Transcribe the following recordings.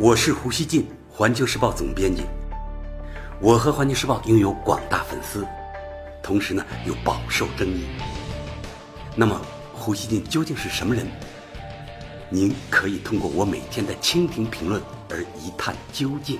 我是胡锡进，环球时报总编辑。我和环球时报拥有广大粉丝，同时呢又饱受争议。那么，胡锡进究竟是什么人？您可以通过我每天的蜻蜓评论而一探究竟。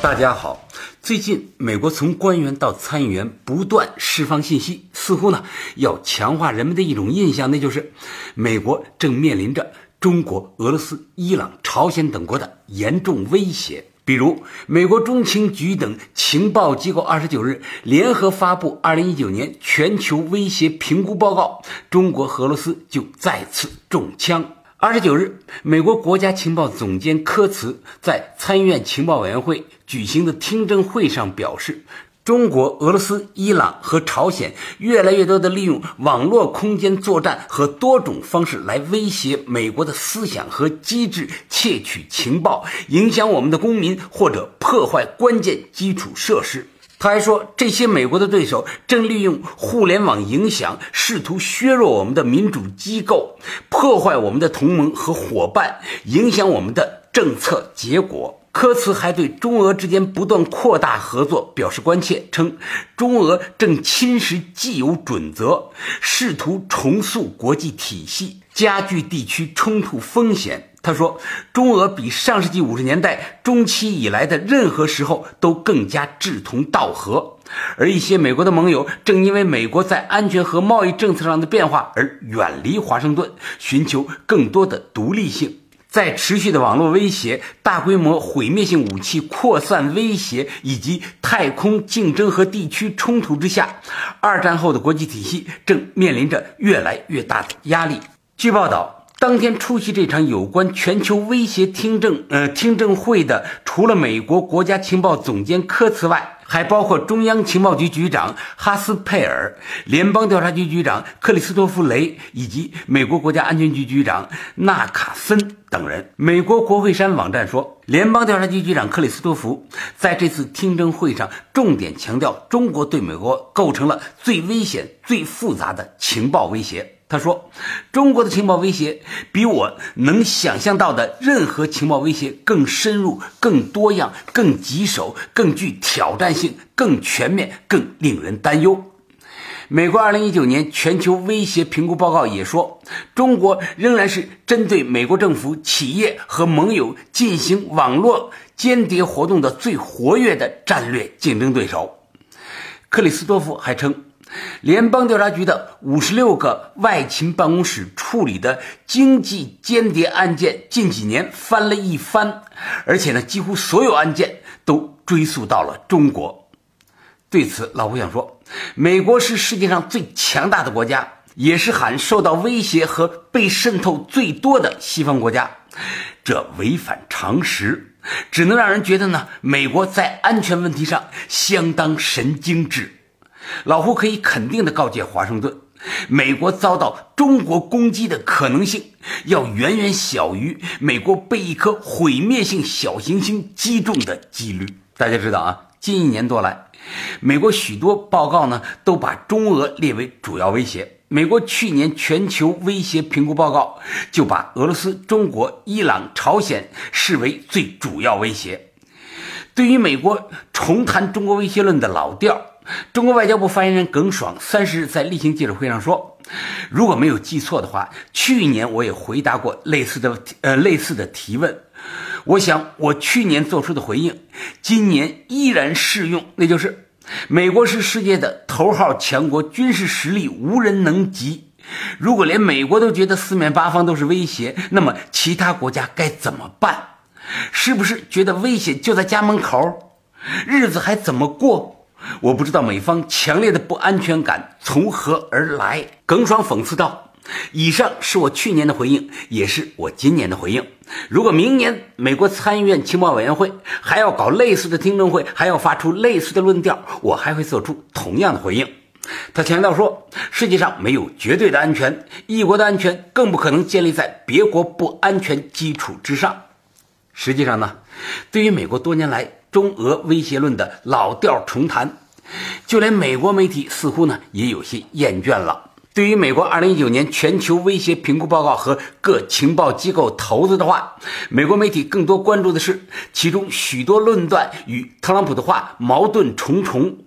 大家好，最近美国从官员到参议员不断释放信息，似乎呢要强化人们的一种印象，那就是美国正面临着。中国、俄罗斯、伊朗、朝鲜等国的严重威胁，比如美国中情局等情报机构二十九日联合发布二零一九年全球威胁评估报告，中国和俄罗斯就再次中枪。二十九日，美国国家情报总监科茨在参议院情报委员会举行的听证会上表示。中国、俄罗斯、伊朗和朝鲜越来越多地利用网络空间作战和多种方式来威胁美国的思想和机制，窃取情报，影响我们的公民或者破坏关键基础设施。他还说，这些美国的对手正利用互联网影响，试图削弱我们的民主机构，破坏我们的同盟和伙伴，影响我们的政策结果。科茨还对中俄之间不断扩大合作表示关切，称中俄正侵蚀既有准则，试图重塑国际体系，加剧地区冲突风险。他说，中俄比上世纪五十年代中期以来的任何时候都更加志同道合，而一些美国的盟友正因为美国在安全和贸易政策上的变化而远离华盛顿，寻求更多的独立性。在持续的网络威胁、大规模毁灭性武器扩散威胁以及太空竞争和地区冲突之下，二战后的国际体系正面临着越来越大的压力。据报道，当天出席这场有关全球威胁听证呃听证会的，除了美国国家情报总监科茨外，还包括中央情报局局长哈斯佩尔、联邦调查局局长克里斯托弗雷以及美国国家安全局局长纳卡森等人。美国国会山网站说，联邦调查局局长克里斯托弗在这次听证会上重点强调，中国对美国构成了最危险、最复杂的情报威胁。他说：“中国的情报威胁比我能想象到的任何情报威胁更深入、更多样、更棘手、更具挑战性、更全面、更令人担忧。”美国2019年全球威胁评估报告也说，中国仍然是针对美国政府、企业和盟友进行网络间谍活动的最活跃的战略竞争对手。克里斯多夫还称。联邦调查局的五十六个外勤办公室处理的经济间谍案件，近几年翻了一番，而且呢，几乎所有案件都追溯到了中国。对此，老胡想说，美国是世界上最强大的国家，也是喊受到威胁和被渗透最多的西方国家，这违反常识，只能让人觉得呢，美国在安全问题上相当神经质。老胡可以肯定地告诫华盛顿，美国遭到中国攻击的可能性要远远小于美国被一颗毁灭性小行星击中的几率。大家知道啊，近一年多来，美国许多报告呢都把中俄列为主要威胁。美国去年全球威胁评估报告就把俄罗斯、中国、伊朗、朝鲜视为最主要威胁。对于美国重谈中国威胁论的老调。中国外交部发言人耿爽三十日在例行记者会上说：“如果没有记错的话，去年我也回答过类似的呃类似的提问。我想我去年做出的回应，今年依然适用，那就是美国是世界的头号强国，军事实力无人能及。如果连美国都觉得四面八方都是威胁，那么其他国家该怎么办？是不是觉得危险就在家门口？日子还怎么过？”我不知道美方强烈的不安全感从何而来。耿爽讽刺道：“以上是我去年的回应，也是我今年的回应。如果明年美国参议院情报委员会还要搞类似的听证会，还要发出类似的论调，我还会做出同样的回应。”他强调说：“世界上没有绝对的安全，一国的安全更不可能建立在别国不安全基础之上。”实际上呢，对于美国多年来，中俄威胁论的老调重弹，就连美国媒体似乎呢也有些厌倦了。对于美国2019年全球威胁评估报告和各情报机构投资的话，美国媒体更多关注的是其中许多论断与特朗普的话矛盾重重。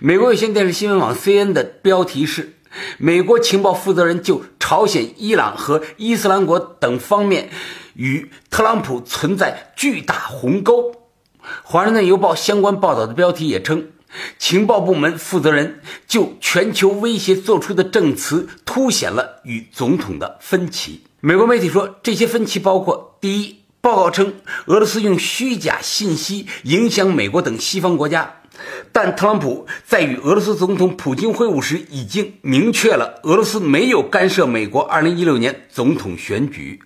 美国有线电视新闻网 CN 的标题是：美国情报负责人就朝鲜、伊朗和伊斯兰国等方面与特朗普存在巨大鸿沟。华盛顿邮报相关报道的标题也称。情报部门负责人就全球威胁做出的证词，凸显了与总统的分歧。美国媒体说，这些分歧包括：第一，报告称俄罗斯用虚假信息影响美国等西方国家，但特朗普在与俄罗斯总统普京会晤时已经明确了俄罗斯没有干涉美国2016年总统选举；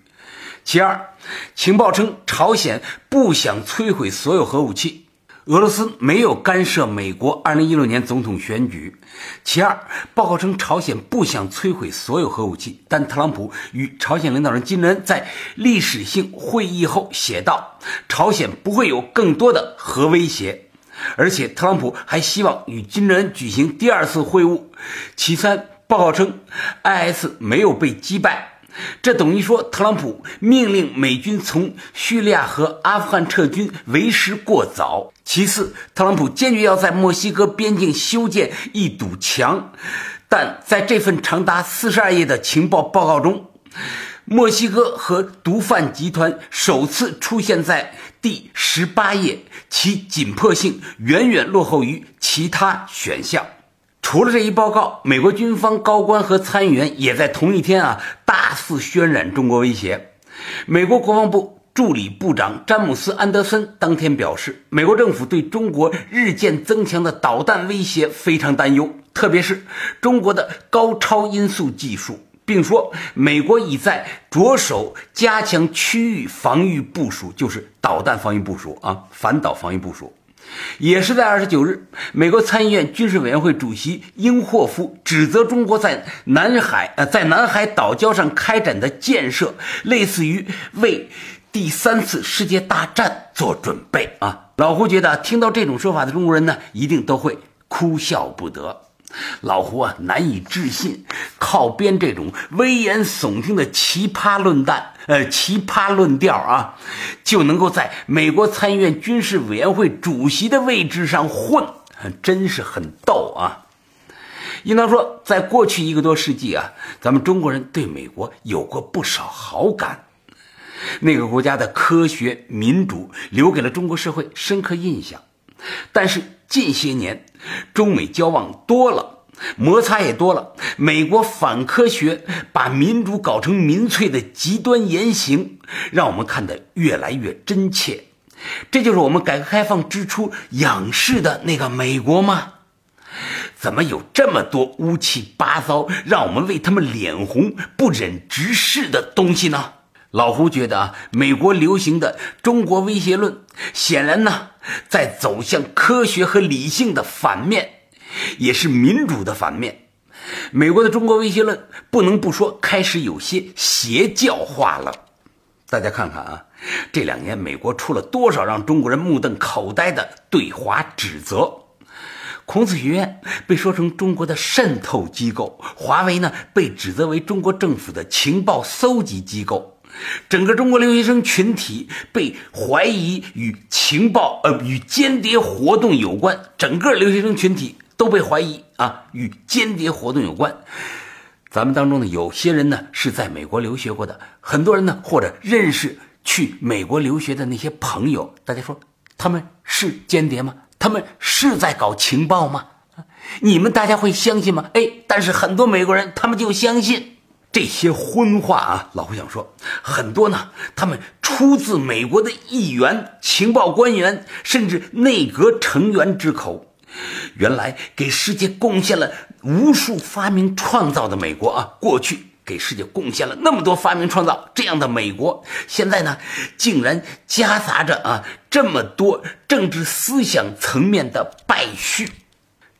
其二，情报称朝鲜不想摧毁所有核武器。俄罗斯没有干涉美国2016年总统选举。其二，报告称朝鲜不想摧毁所有核武器，但特朗普与朝鲜领导人金正恩在历史性会议后写道，朝鲜不会有更多的核威胁，而且特朗普还希望与金正恩举行第二次会晤。其三，报告称，IS 没有被击败。这等于说，特朗普命令美军从叙利亚和阿富汗撤军为时过早。其次，特朗普坚决要在墨西哥边境修建一堵墙，但在这份长达四十二页的情报报告中，墨西哥和毒贩集团首次出现在第十八页，其紧迫性远远落后于其他选项。除了这一报告，美国军方高官和参议员也在同一天啊大肆渲染中国威胁。美国国防部助理部长詹姆斯·安德森当天表示，美国政府对中国日渐增强的导弹威胁非常担忧，特别是中国的高超音速技术，并说美国已在着手加强区域防御部署，就是导弹防御部署啊，反导防御部署。也是在二十九日，美国参议院军事委员会主席英霍夫指责中国在南海呃在南海岛礁上开展的建设，类似于为第三次世界大战做准备啊！老胡觉得听到这种说法的中国人呢，一定都会哭笑不得。老胡啊，难以置信，靠编这种危言耸听的奇葩论弹，呃，奇葩论调啊，就能够在美国参议院军事委员会主席的位置上混，真是很逗啊！应当说，在过去一个多世纪啊，咱们中国人对美国有过不少好感，那个国家的科学、民主留给了中国社会深刻印象，但是。近些年，中美交往多了，摩擦也多了。美国反科学，把民主搞成民粹的极端言行，让我们看得越来越真切。这就是我们改革开放之初仰视的那个美国吗？怎么有这么多乌七八糟，让我们为他们脸红、不忍直视的东西呢？老胡觉得啊，美国流行的中国威胁论，显然呢，在走向科学和理性的反面，也是民主的反面。美国的中国威胁论不能不说开始有些邪教化了。大家看看啊，这两年美国出了多少让中国人目瞪口呆的对华指责？孔子学院被说成中国的渗透机构，华为呢被指责为中国政府的情报搜集机构。整个中国留学生群体被怀疑与情报呃与间谍活动有关，整个留学生群体都被怀疑啊与间谍活动有关。咱们当中呢，有些人呢是在美国留学过的，很多人呢或者认识去美国留学的那些朋友，大家说他们是间谍吗？他们是在搞情报吗？你们大家会相信吗？哎，但是很多美国人他们就相信。这些荤话啊，老胡想说，很多呢，他们出自美国的议员、情报官员，甚至内阁成员之口。原来给世界贡献了无数发明创造的美国啊，过去给世界贡献了那么多发明创造，这样的美国，现在呢，竟然夹杂着啊这么多政治思想层面的败絮。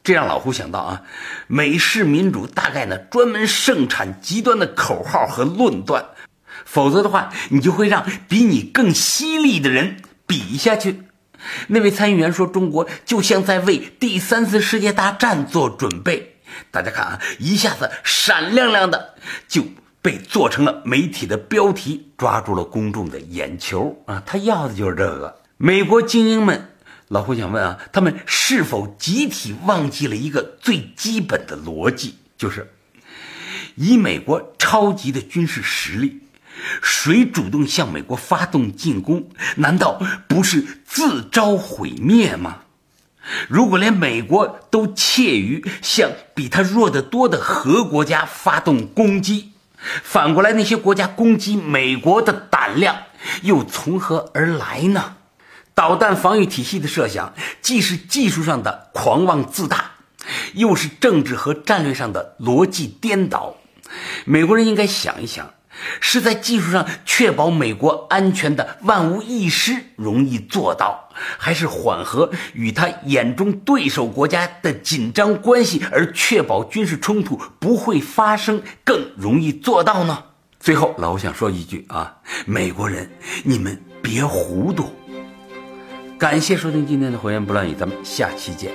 这让老胡想到啊，美式民主大概呢专门盛产极端的口号和论断，否则的话，你就会让比你更犀利的人比下去。那位参议员说，中国就像在为第三次世界大战做准备，大家看啊，一下子闪亮亮的就被做成了媒体的标题，抓住了公众的眼球啊！他要的就是这个。美国精英们，老胡想问啊，他们是否集体忘记了一个最基本的逻辑，就是以美国超级的军事实力。谁主动向美国发动进攻，难道不是自招毁灭吗？如果连美国都怯于向比他弱得多的核国家发动攻击，反过来那些国家攻击美国的胆量又从何而来呢？导弹防御体系的设想，既是技术上的狂妄自大，又是政治和战略上的逻辑颠倒。美国人应该想一想。是在技术上确保美国安全的万无一失容易做到，还是缓和与他眼中对手国家的紧张关系而确保军事冲突不会发生更容易做到呢？最后，老吴想说一句啊，美国人，你们别糊涂。感谢收听今天的《火焰不乱语》，咱们下期见。